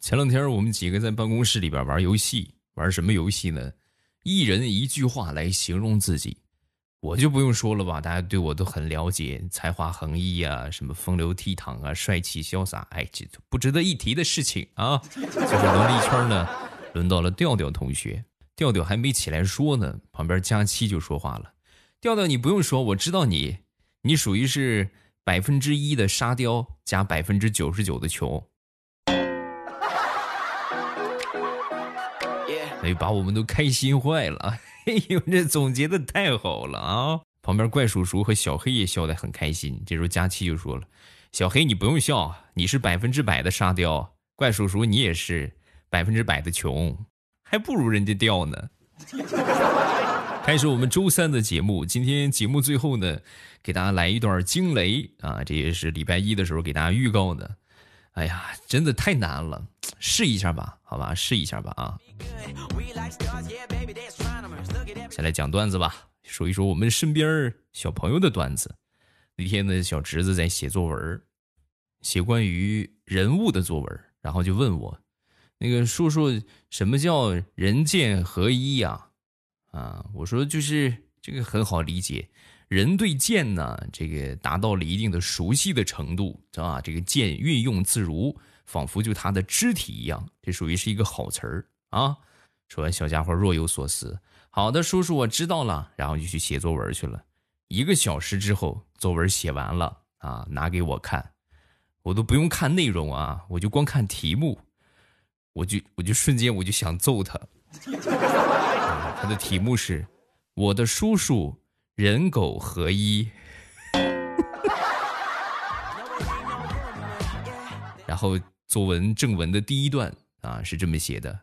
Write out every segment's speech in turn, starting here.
前两天我们几个在办公室里边玩游戏，玩什么游戏呢？一人一句话来形容自己，我就不用说了吧，大家对我都很了解，才华横溢啊，什么风流倜傥啊，帅气潇洒，哎，这不值得一提的事情啊。就是轮了一圈呢，轮到了调调同学，调调还没起来说呢，旁边佳期就说话了：“调调，你不用说，我知道你，你属于是百分之一的沙雕加百分之九十九的穷。”哎，把我们都开心坏了！哎呦，这总结的太好了啊！旁边怪叔叔和小黑也笑得很开心。这时候佳期就说了：“小黑，你不用笑，你是百分之百的沙雕。怪叔叔，你也是百分之百的穷，还不如人家雕呢。”开始我们周三的节目，今天节目最后呢，给大家来一段惊雷啊！这也是礼拜一的时候给大家预告的。哎呀，真的太难了，试一下吧，好吧，试一下吧啊！先来讲段子吧，说一说我们身边小朋友的段子。那天呢，小侄子在写作文，写关于人物的作文，然后就问我，那个叔叔，什么叫人剑合一呀？啊，我说就是这个很好理解。人对剑呢，这个达到了一定的熟悉的程度，知道吧？这个剑运用自如，仿佛就他的肢体一样，这属于是一个好词儿啊。说完，小家伙若有所思。好的，叔叔，我知道了。然后就去写作文去了。一个小时之后，作文写完了啊，拿给我看，我都不用看内容啊，我就光看题目，我就我就瞬间我就想揍他。他的题目是：我的叔叔。人狗合一，然后作文正文的第一段啊是这么写的：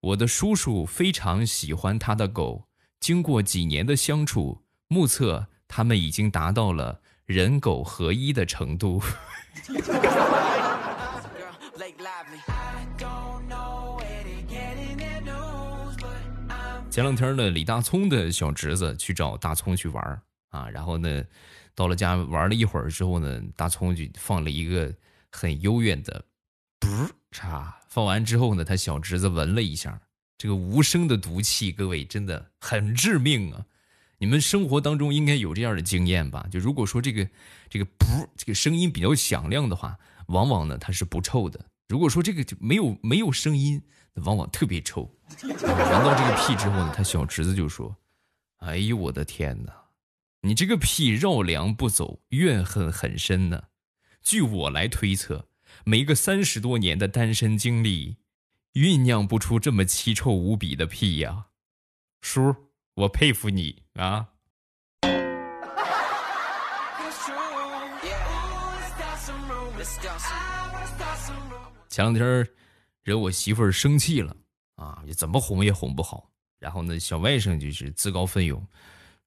我的叔叔非常喜欢他的狗，经过几年的相处，目测他们已经达到了人狗合一的程度。前两天呢，李大聪的小侄子去找大葱去玩啊，然后呢，到了家玩了一会儿之后呢，大葱就放了一个很幽怨的“噗”嚓，放完之后呢，他小侄子闻了一下，这个无声的毒气，各位真的很致命啊！你们生活当中应该有这样的经验吧？就如果说这个这个“噗”这个声音比较响亮的话，往往呢它是不臭的；如果说这个就没有没有声音。那往往特别臭，闻到这个屁之后呢，他小侄子就说：“哎呦我的天哪，你这个屁绕梁不走，怨恨很深呢。据我来推测，没个三十多年的单身经历，酝酿不出这么奇臭无比的屁呀。叔，我佩服你啊。”前两天。惹我媳妇儿生气了啊！怎么哄也哄不好。然后呢，小外甥就是自告奋勇，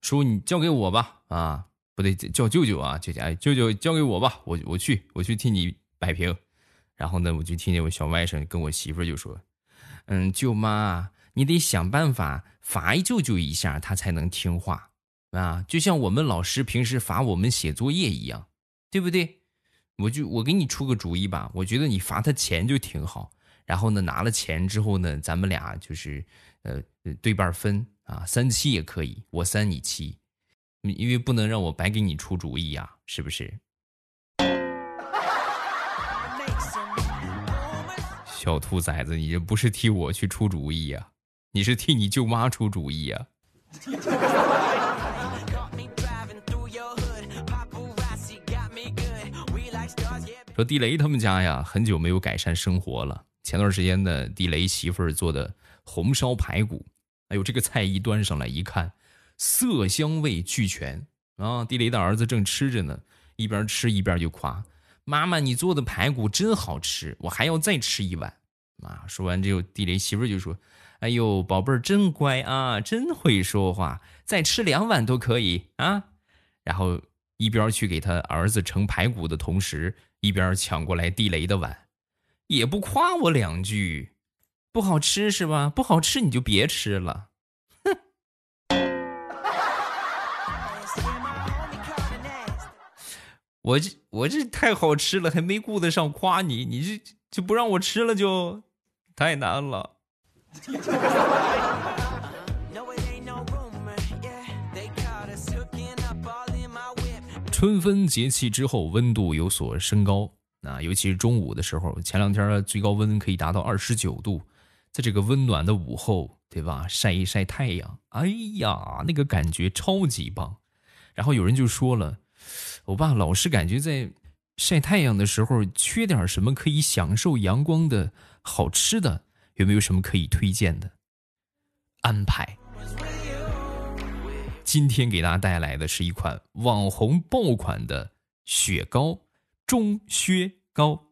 说：“你交给我吧，啊，不对，叫舅舅啊，舅舅，哎舅舅交给我吧，我我去，我去替你摆平。”然后呢，我就听见我小外甥跟我媳妇儿就说：“嗯，舅妈，你得想办法罚舅舅一下，他才能听话啊，就像我们老师平时罚我们写作业一样，对不对？我就我给你出个主意吧，我觉得你罚他钱就挺好。”然后呢，拿了钱之后呢，咱们俩就是，呃，对半分啊，三七也可以，我三你七，因为不能让我白给你出主意呀，是不是？小兔崽子，你这不是替我去出主意呀，你是替你舅妈出主意呀。说地雷他们家呀，很久没有改善生活了。前段时间呢，地雷媳妇儿做的红烧排骨，哎呦，这个菜一端上来一看，色香味俱全啊！地雷的儿子正吃着呢，一边吃一边就夸：“妈妈，你做的排骨真好吃，我还要再吃一碗。”啊，说完之后，地雷媳妇儿就说：“哎呦，宝贝儿真乖啊，真会说话，再吃两碗都可以啊。”然后一边去给他儿子盛排骨的同时，一边抢过来地雷的碗。也不夸我两句，不好吃是吧？不好吃你就别吃了，哼！我这我这太好吃了，还没顾得上夸你，你这就不让我吃了，就太难了。春分节气之后，温度有所升高啊，尤其是中午的时候，前两天最高温可以达到二十九度，在这个温暖的午后，对吧？晒一晒太阳，哎呀，那个感觉超级棒。然后有人就说了，我爸老是感觉在晒太阳的时候缺点什么可以享受阳光的好吃的，有没有什么可以推荐的安排？今天给大家带来的是一款网红爆款的雪糕——钟薛高。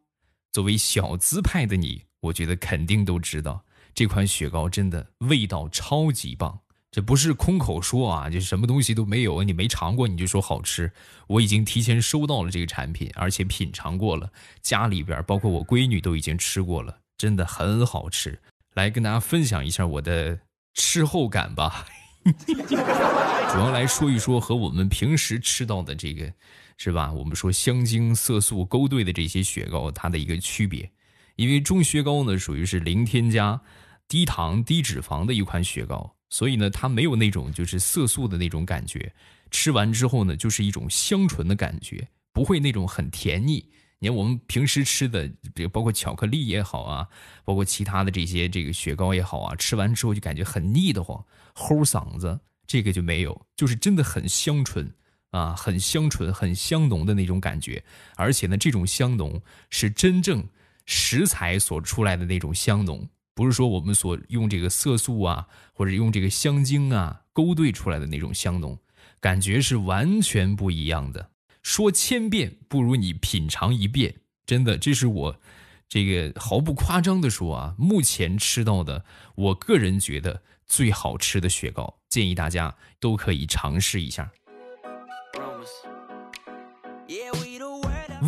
作为小资派的你，我觉得肯定都知道这款雪糕真的味道超级棒。这不是空口说啊，就什么东西都没有，你没尝过你就说好吃。我已经提前收到了这个产品，而且品尝过了，家里边包括我闺女都已经吃过了，真的很好吃。来跟大家分享一下我的吃后感吧。主要来说一说和我们平时吃到的这个，是吧？我们说香精、色素勾兑的这些雪糕，它的一个区别。因为中雪糕呢，属于是零添加、低糖、低脂肪的一款雪糕，所以呢，它没有那种就是色素的那种感觉。吃完之后呢，就是一种香醇的感觉，不会那种很甜腻。你看我们平时吃的，比如包括巧克力也好啊，包括其他的这些这个雪糕也好啊，吃完之后就感觉很腻得慌，齁嗓子。这个就没有，就是真的很香醇啊，很香醇、很香浓的那种感觉。而且呢，这种香浓是真正食材所出来的那种香浓，不是说我们所用这个色素啊，或者用这个香精啊勾兑出来的那种香浓，感觉是完全不一样的。说千遍不如你品尝一遍，真的，这是我这个毫不夸张的说啊，目前吃到的，我个人觉得最好吃的雪糕，建议大家都可以尝试一下。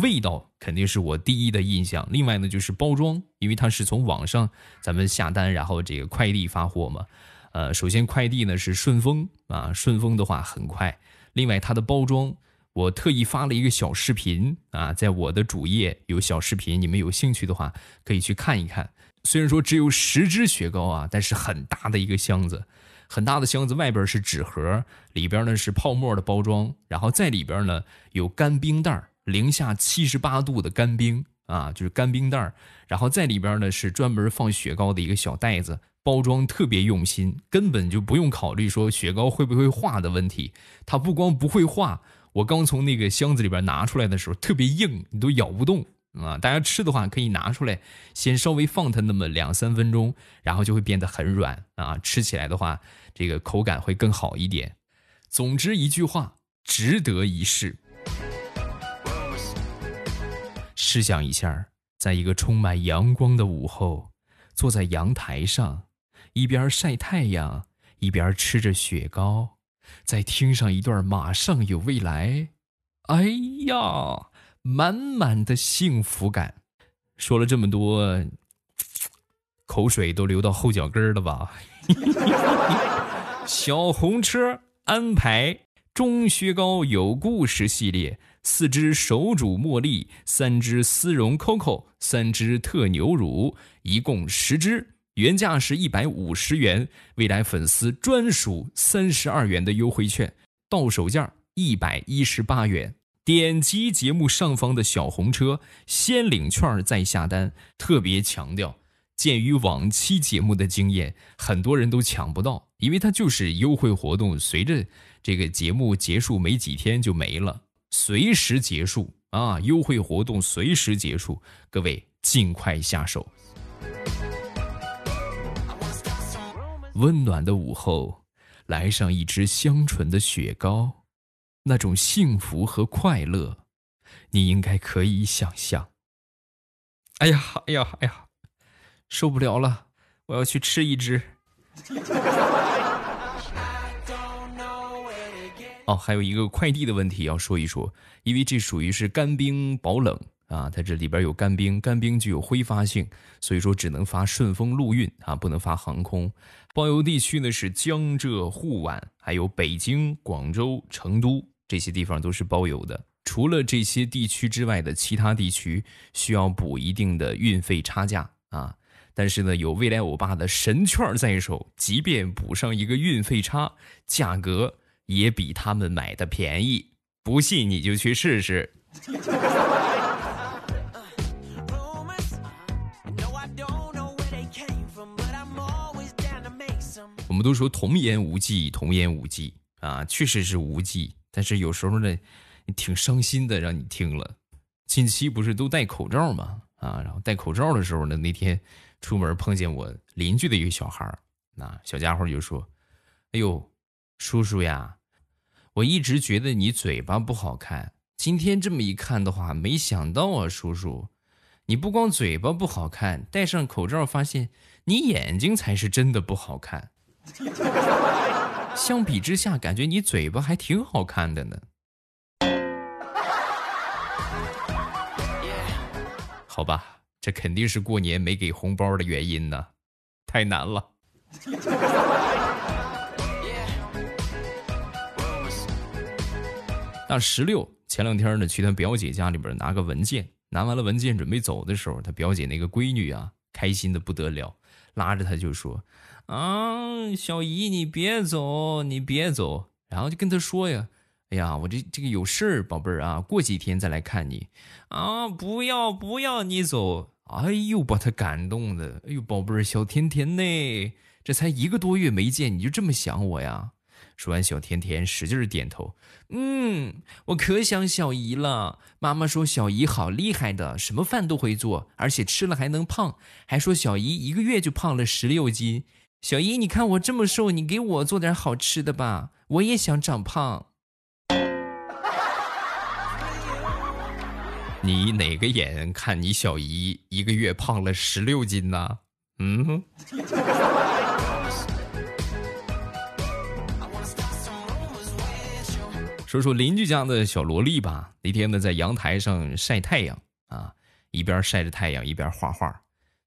味道肯定是我第一的印象，另外呢就是包装，因为它是从网上咱们下单，然后这个快递发货嘛，呃，首先快递呢是顺丰啊，顺丰的话很快，另外它的包装。我特意发了一个小视频啊，在我的主页有小视频，你们有兴趣的话可以去看一看。虽然说只有十支雪糕啊，但是很大的一个箱子，很大的箱子，外边是纸盒，里边呢是泡沫的包装，然后在里边呢有干冰袋零下七十八度的干冰啊，就是干冰袋然后在里边呢是专门放雪糕的一个小袋子，包装特别用心，根本就不用考虑说雪糕会不会化的问题，它不光不会化。我刚从那个箱子里边拿出来的时候，特别硬，你都咬不动啊！大家吃的话，可以拿出来，先稍微放它那么两三分钟，然后就会变得很软啊！吃起来的话，这个口感会更好一点。总之一句话，值得一试。试想一下，在一个充满阳光的午后，坐在阳台上，一边晒太阳，一边吃着雪糕。再听上一段，马上有未来。哎呀，满满的幸福感。说了这么多，口水都流到后脚跟了吧？小红车安排中雪糕有故事系列，四只手煮茉莉，三只丝绒 COCO，三只特牛乳，一共十只。原价是一百五十元，未来粉丝专属三十二元的优惠券，到手价一百一十八元。点击节目上方的小红车，先领券再下单。特别强调，鉴于往期节目的经验，很多人都抢不到，因为它就是优惠活动，随着这个节目结束没几天就没了，随时结束啊！优惠活动随时结束，各位尽快下手。温暖的午后，来上一支香醇的雪糕，那种幸福和快乐，你应该可以想象。哎呀，哎呀，哎呀，受不了了，我要去吃一支。哦，还有一个快递的问题要说一说，因为这属于是干冰保冷。啊，它这里边有干冰，干冰具有挥发性，所以说只能发顺丰陆运啊，不能发航空。包邮地区呢是江浙沪皖，还有北京、广州、成都这些地方都是包邮的除了这些地区之外的其他地区需要补一定的运费差价啊。但是呢，有未来欧巴的神券在手，即便补上一个运费差，价格也比他们买的便宜。不信你就去试试。们都说童言无忌，童言无忌啊，确实是无忌。但是有时候呢，挺伤心的，让你听了。近期不是都戴口罩吗？啊，然后戴口罩的时候呢，那天出门碰见我邻居的一个小孩那小家伙就说：“哎呦，叔叔呀，我一直觉得你嘴巴不好看，今天这么一看的话，没想到啊，叔叔，你不光嘴巴不好看，戴上口罩发现你眼睛才是真的不好看。” 相比之下，感觉你嘴巴还挺好看的呢。好吧，这肯定是过年没给红包的原因呢，太难了。那十六前两天呢，去他表姐家里边拿个文件，拿完了文件准备走的时候，他表姐那个闺女啊，开心的不得了，拉着他就说。啊，小姨，你别走，你别走，然后就跟他说呀，哎呀，我这这个有事儿，宝贝儿啊，过几天再来看你，啊，不要不要你走，哎呦，把他感动的，哎呦，宝贝儿，小甜甜呢，这才一个多月没见，你就这么想我呀？说完，小甜甜使劲儿点头。嗯，我可想小姨了。妈妈说小姨好厉害的，什么饭都会做，而且吃了还能胖，还说小姨一个月就胖了十六斤。小姨，你看我这么瘦，你给我做点好吃的吧，我也想长胖。你哪个眼看你小姨一个月胖了十六斤呢？嗯。说说邻居家的小萝莉吧。那天呢，在阳台上晒太阳啊，一边晒着太阳一边画画。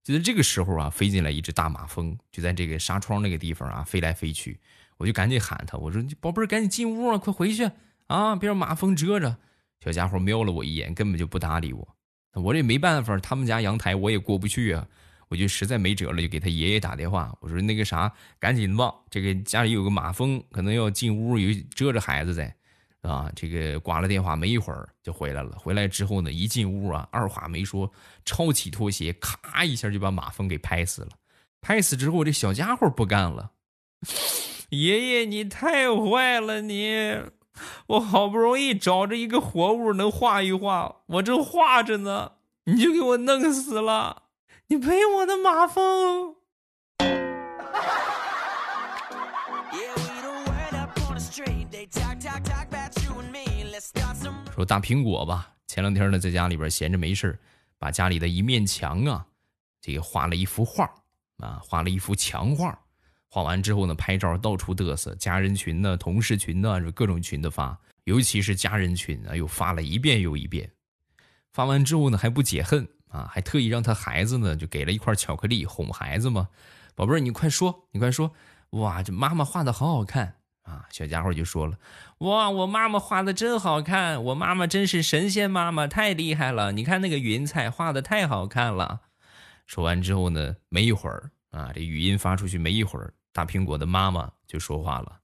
就在这个时候啊，飞进来一只大马蜂，就在这个纱窗那个地方啊飞来飞去。我就赶紧喊他，我说：“宝贝儿，赶紧进屋啊，快回去啊，别让马蜂蛰着。”小家伙瞄了我一眼，根本就不搭理我。我这没办法，他们家阳台我也过不去啊。我就实在没辙了，就给他爷爷打电话，我说：“那个啥，赶紧吧，这个家里有个马蜂，可能要进屋，有蛰着孩子在。”啊，这个挂了电话没一会儿就回来了。回来之后呢，一进屋啊，二话没说，抄起拖鞋，咔一下就把马蜂给拍死了。拍死之后，这小家伙不干了：“爷爷，你太坏了！你，我好不容易找着一个活物能画一画，我正画着呢，你就给我弄死了！你赔我的马蜂！”说大苹果吧，前两天呢在家里边闲着没事把家里的一面墙啊，这个画了一幅画啊，画了一幅墙画。画完之后呢，拍照到处嘚瑟，家人群呢、同事群呢，各种群的发，尤其是家人群啊，又发了一遍又一遍。发完之后呢，还不解恨啊，还特意让他孩子呢，就给了一块巧克力哄孩子嘛。宝贝儿，你快说，你快说，哇，这妈妈画的好好看。啊，小家伙就说了：“哇，我妈妈画的真好看，我妈妈真是神仙妈妈，太厉害了！你看那个云彩画的太好看了。”说完之后呢，没一会儿啊，这语音发出去没一会儿，大苹果的妈妈就说话了：“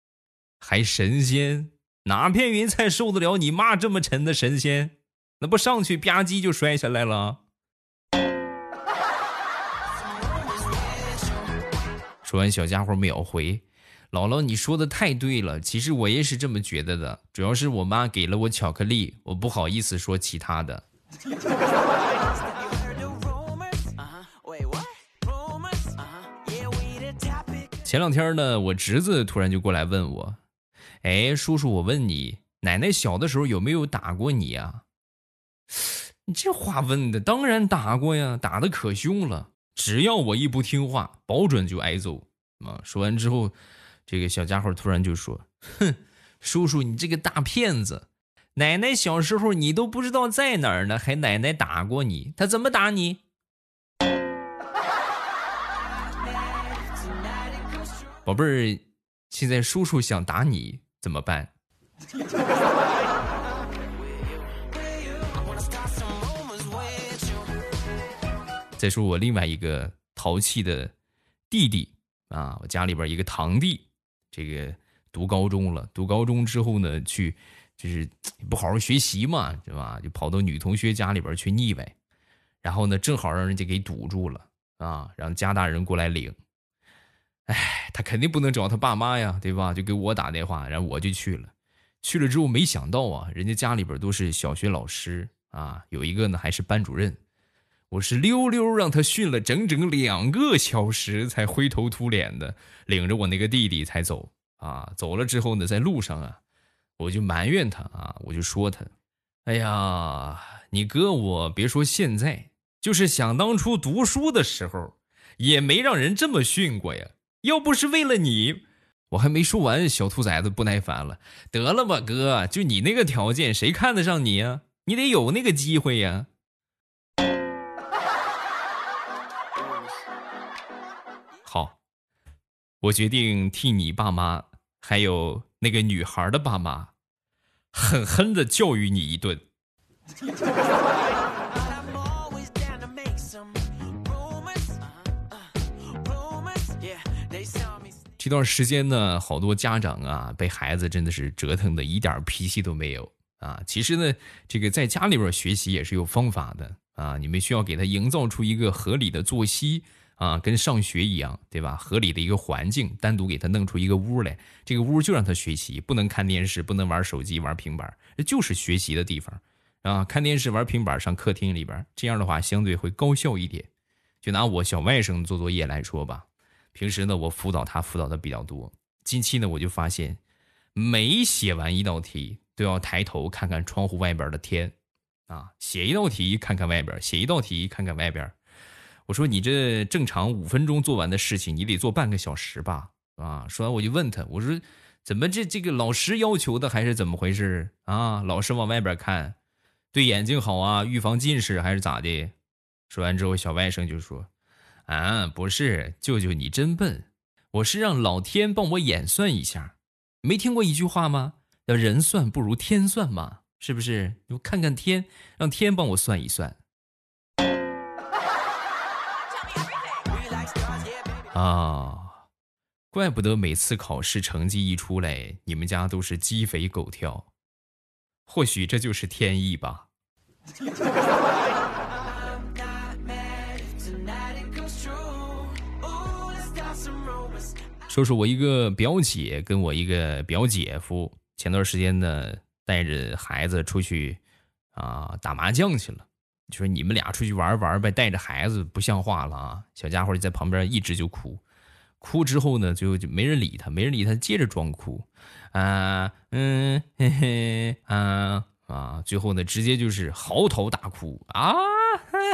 还神仙？哪片云彩受得了你妈这么沉的神仙？那不上去吧唧就摔下来了。”说完，小家伙秒回。姥姥，你说的太对了，其实我也是这么觉得的。主要是我妈给了我巧克力，我不好意思说其他的。前两天呢，我侄子突然就过来问我：“哎，叔叔，我问你，奶奶小的时候有没有打过你呀？”你这话问的，当然打过呀，打的可凶了。只要我一不听话，保准就挨揍。啊，说完之后。这个小家伙突然就说哼叔叔你这个大骗子奶奶小时候你都不知道在哪儿呢还奶奶打过你他怎么打你？宝贝儿现在叔叔想打你怎么办？再说我另外一个淘气的弟弟啊我家里边一个堂弟这个读高中了，读高中之后呢，去就是 不好好学习嘛，对吧？就跑到女同学家里边去腻歪，然后呢，正好让人家给堵住了啊，让家大人过来领。哎，他肯定不能找他爸妈呀，对吧？就给我打电话，然后我就去了。去了之后，没想到啊，人家家里边都是小学老师啊，有一个呢还是班主任。我是溜溜让他训了整整两个小时，才灰头土脸的领着我那个弟弟才走啊。走了之后呢，在路上啊，我就埋怨他啊，我就说他，哎呀，你哥我别说现在，就是想当初读书的时候，也没让人这么训过呀。要不是为了你，我还没说完，小兔崽子不耐烦了，得了吧，哥，就你那个条件，谁看得上你呀？你得有那个机会呀。我决定替你爸妈，还有那个女孩的爸妈，狠狠的教育你一顿。这段时间呢，好多家长啊，被孩子真的是折腾的一点脾气都没有啊。其实呢，这个在家里边学习也是有方法的啊。你们需要给他营造出一个合理的作息。啊，跟上学一样，对吧？合理的一个环境，单独给他弄出一个屋来，这个屋就让他学习，不能看电视，不能玩手机、玩平板，这就是学习的地方啊！看电视、玩平板，上客厅里边，这样的话相对会高效一点。就拿我小外甥做作业来说吧，平时呢我辅导他辅导的比较多，近期呢我就发现，每写完一道题都要抬头看看窗户外边的天，啊，写一道题看看外边，写一道题看看外边。我说你这正常五分钟做完的事情，你得做半个小时吧？啊！说完我就问他，我说怎么这这个老师要求的还是怎么回事啊？老师往外边看，对眼睛好啊，预防近视还是咋的？说完之后，小外甥就说：“啊，不是，舅舅你真笨，我是让老天帮我演算一下。没听过一句话吗？要人算不如天算嘛，是不是？我看看天，让天帮我算一算。”啊，怪不得每次考试成绩一出来，你们家都是鸡飞狗跳。或许这就是天意吧。说说我一个表姐跟我一个表姐夫，前段时间呢带着孩子出去啊打麻将去了。就说你们俩出去玩玩呗，带着孩子不像话了啊！小家伙就在旁边一直就哭，哭之后呢，最后就没人理他，没人理他，接着装哭，啊，嗯，嘿嘿，啊啊，最后呢，直接就是嚎啕大哭啊，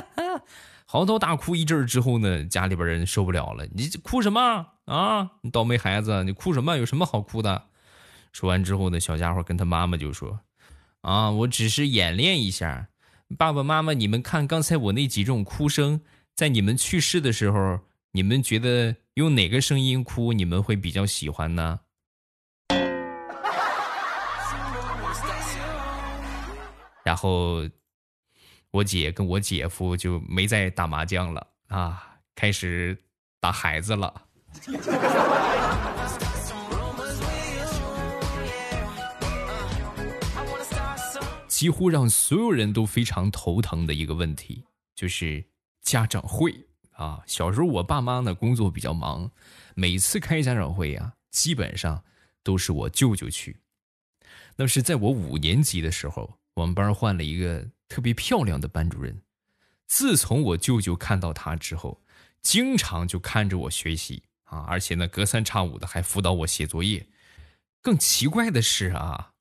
嚎啕大哭一阵之后呢，家里边人受不了了，你哭什么啊？你倒霉孩子，你哭什么？有什么好哭的？说完之后呢，小家伙跟他妈妈就说，啊，我只是演练一下。爸爸妈妈，你们看刚才我那几种哭声，在你们去世的时候，你们觉得用哪个声音哭，你们会比较喜欢呢？然后，我姐跟我姐夫就没再打麻将了啊，开始打孩子了。几乎让所有人都非常头疼的一个问题，就是家长会啊。小时候我爸妈呢工作比较忙，每次开家长会啊，基本上都是我舅舅去。那是在我五年级的时候，我们班换了一个特别漂亮的班主任。自从我舅舅看到他之后，经常就看着我学习啊，而且呢隔三差五的还辅导我写作业。更奇怪的是啊。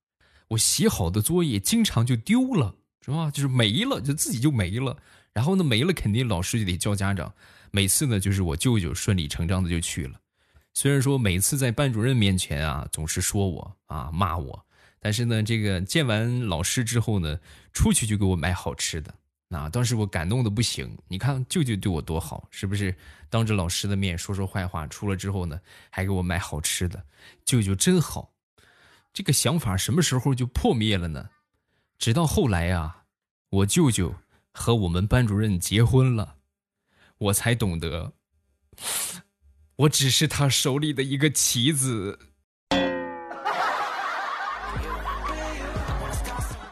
我写好的作业经常就丢了，是吧？就是没了，就自己就没了。然后呢，没了肯定老师就得叫家长。每次呢，就是我舅舅顺理成章的就去了。虽然说每次在班主任面前啊，总是说我啊骂我，但是呢，这个见完老师之后呢，出去就给我买好吃的。那当时我感动的不行。你看舅舅对我多好，是不是？当着老师的面说说坏话，出了之后呢，还给我买好吃的。舅舅真好。这个想法什么时候就破灭了呢？直到后来啊，我舅舅和我们班主任结婚了，我才懂得，我只是他手里的一个棋子。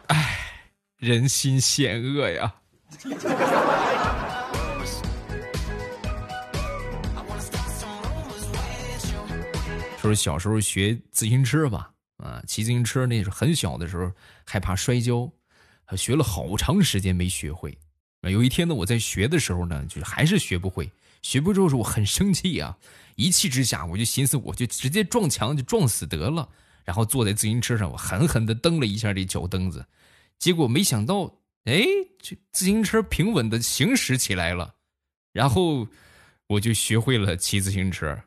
唉，人心险恶呀。说小时候学自行车吧，啊，骑自行车那是很小的时候，害怕摔跤，学了好长时间没学会。啊有一天呢，我在学的时候呢，就还是学不会。学不会之后，我很生气啊，一气之下，我就寻思，我就直接撞墙，就撞死得了。然后坐在自行车上，我狠狠地蹬了一下这脚蹬子，结果没想到，哎，这自行车平稳地行驶起来了，然后我就学会了骑自行车。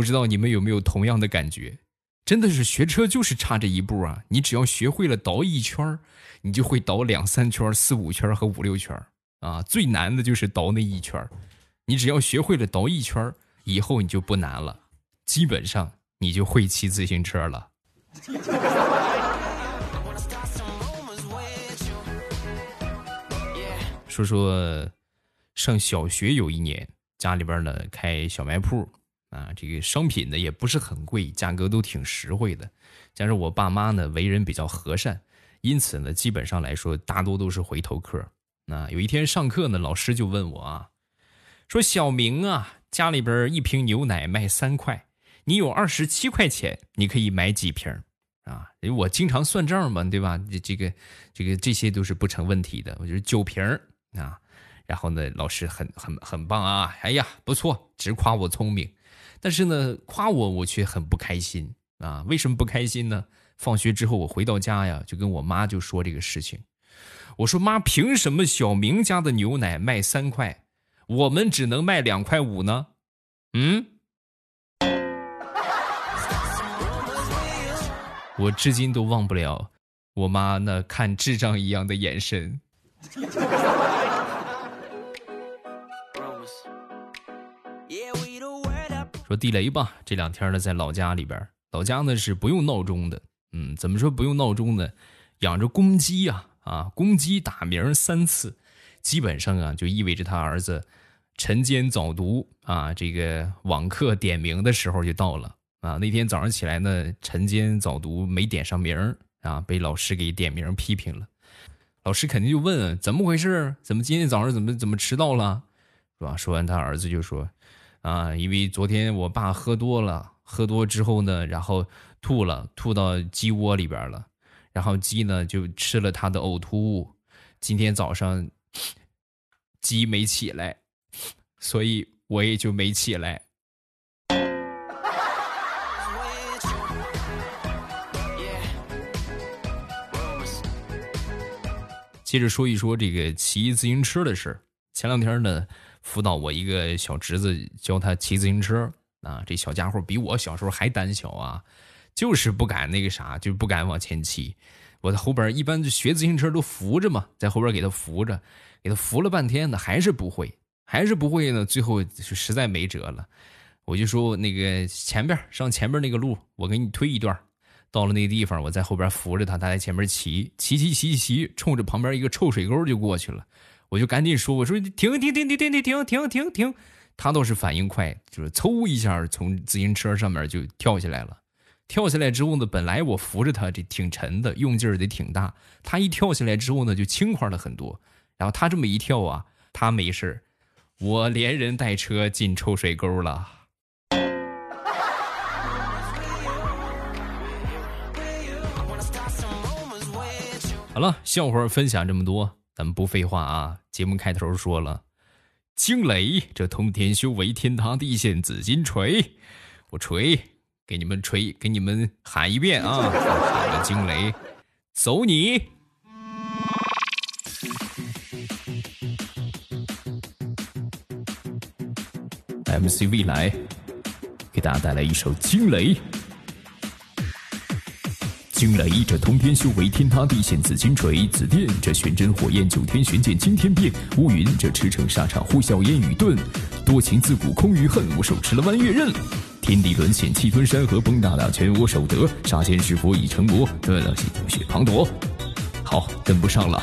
不知道你们有没有同样的感觉？真的是学车就是差这一步啊！你只要学会了倒一圈你就会倒两三圈、四五圈和五六圈啊！最难的就是倒那一圈你只要学会了倒一圈以后你就不难了，基本上你就会骑自行车了。说说上小学有一年，家里边呢开小卖铺。啊，这个商品呢也不是很贵，价格都挺实惠的。加上我爸妈呢为人比较和善，因此呢基本上来说大多都是回头客。那有一天上课呢，老师就问我啊，说小明啊，家里边一瓶牛奶卖三块，你有二十七块钱，你可以买几瓶？啊，因为我经常算账嘛，对吧？这这个这个这些都是不成问题的。我觉得九瓶啊，然后呢，老师很很很棒啊，哎呀不错，直夸我聪明。但是呢，夸我我却很不开心啊！为什么不开心呢？放学之后我回到家呀，就跟我妈就说这个事情。我说妈，凭什么小明家的牛奶卖三块，我们只能卖两块五呢？嗯？我至今都忘不了我妈那看智障一样的眼神。说地雷吧，这两天呢，在老家里边，老家呢是不用闹钟的。嗯，怎么说不用闹钟呢？养着公鸡呀，啊，公鸡打鸣三次，基本上啊，就意味着他儿子晨间早读啊，这个网课点名的时候就到了啊。那天早上起来呢，晨间早读没点上名啊，被老师给点名批评了。老师肯定就问怎么回事？怎么今天早上怎么怎么迟到了？是吧？说完，他儿子就说。啊，因为昨天我爸喝多了，喝多之后呢，然后吐了，吐到鸡窝里边了，然后鸡呢就吃了他的呕吐物，今天早上鸡没起来，所以我也就没起来。接着说一说这个骑自行车的事前两天呢。辅导我一个小侄子教他骑自行车啊，这小家伙比我小时候还胆小啊，就是不敢那个啥，就不敢往前骑。我在后边一般就学自行车都扶着嘛，在后边给他扶着，给他扶了半天呢，还是不会，还是不会呢。最后就实在没辙了，我就说那个前边上前边那个路，我给你推一段。到了那个地方，我在后边扶着他，他在前面，骑骑骑骑骑，冲着旁边一个臭水沟就过去了。我就赶紧说：“我说停停停停停停停停停！”他倒是反应快，就是嗖一下从自行车上面就跳下来了。跳下来之后呢，本来我扶着他这挺沉的，用劲儿得挺大。他一跳下来之后呢，就轻快了很多。然后他这么一跳啊，他没事儿我连人带车进臭水沟了。好了，笑话分享这么多。咱们不废话啊！节目开头说了，惊雷，这通天修为，天塌地陷，紫金锤，我锤，给你们锤，给你们喊一遍啊！喊个惊雷，走你！MC 未来给大家带来一首惊雷。惊雷，这通天修为，天塌地陷紫金锤；紫电，这玄真火焰，九天玄剑惊天变；乌云，这驰骋沙场，呼啸烟雨遁；多情自古空余恨，我手持了弯月刃。天地沦陷，气吞山河，崩大大权我手得；杀仙弑佛已成魔，得了血滂沱。好，跟不上了。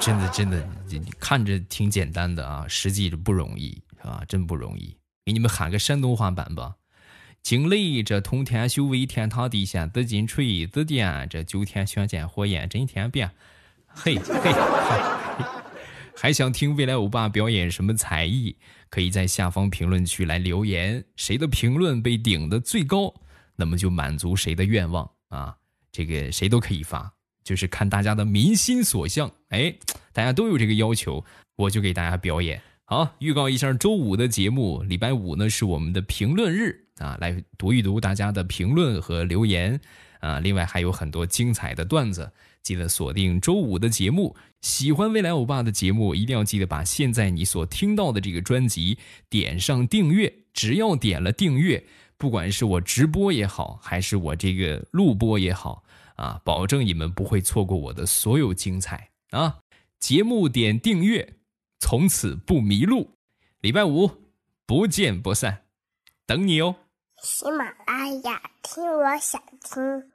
真的真的，看着挺简单的啊，实际不容易啊，真不容易。给你们喊个山东话版吧。经历这通天修为，天塌地陷，紫金锤，紫电，这九天玄剑，火焰震天变。嘿嘿，还想听未来欧巴表演什么才艺？可以在下方评论区来留言，谁的评论被顶的最高，那么就满足谁的愿望啊！这个谁都可以发，就是看大家的民心所向。哎，大家都有这个要求，我就给大家表演。好，预告一下周五的节目，礼拜五呢是我们的评论日啊，来读一读大家的评论和留言啊。另外还有很多精彩的段子，记得锁定周五的节目。喜欢未来欧巴的节目，一定要记得把现在你所听到的这个专辑点上订阅。只要点了订阅，不管是我直播也好，还是我这个录播也好啊，保证你们不会错过我的所有精彩啊。节目点订阅。从此不迷路，礼拜五不见不散，等你哦。喜马拉雅，听我想听。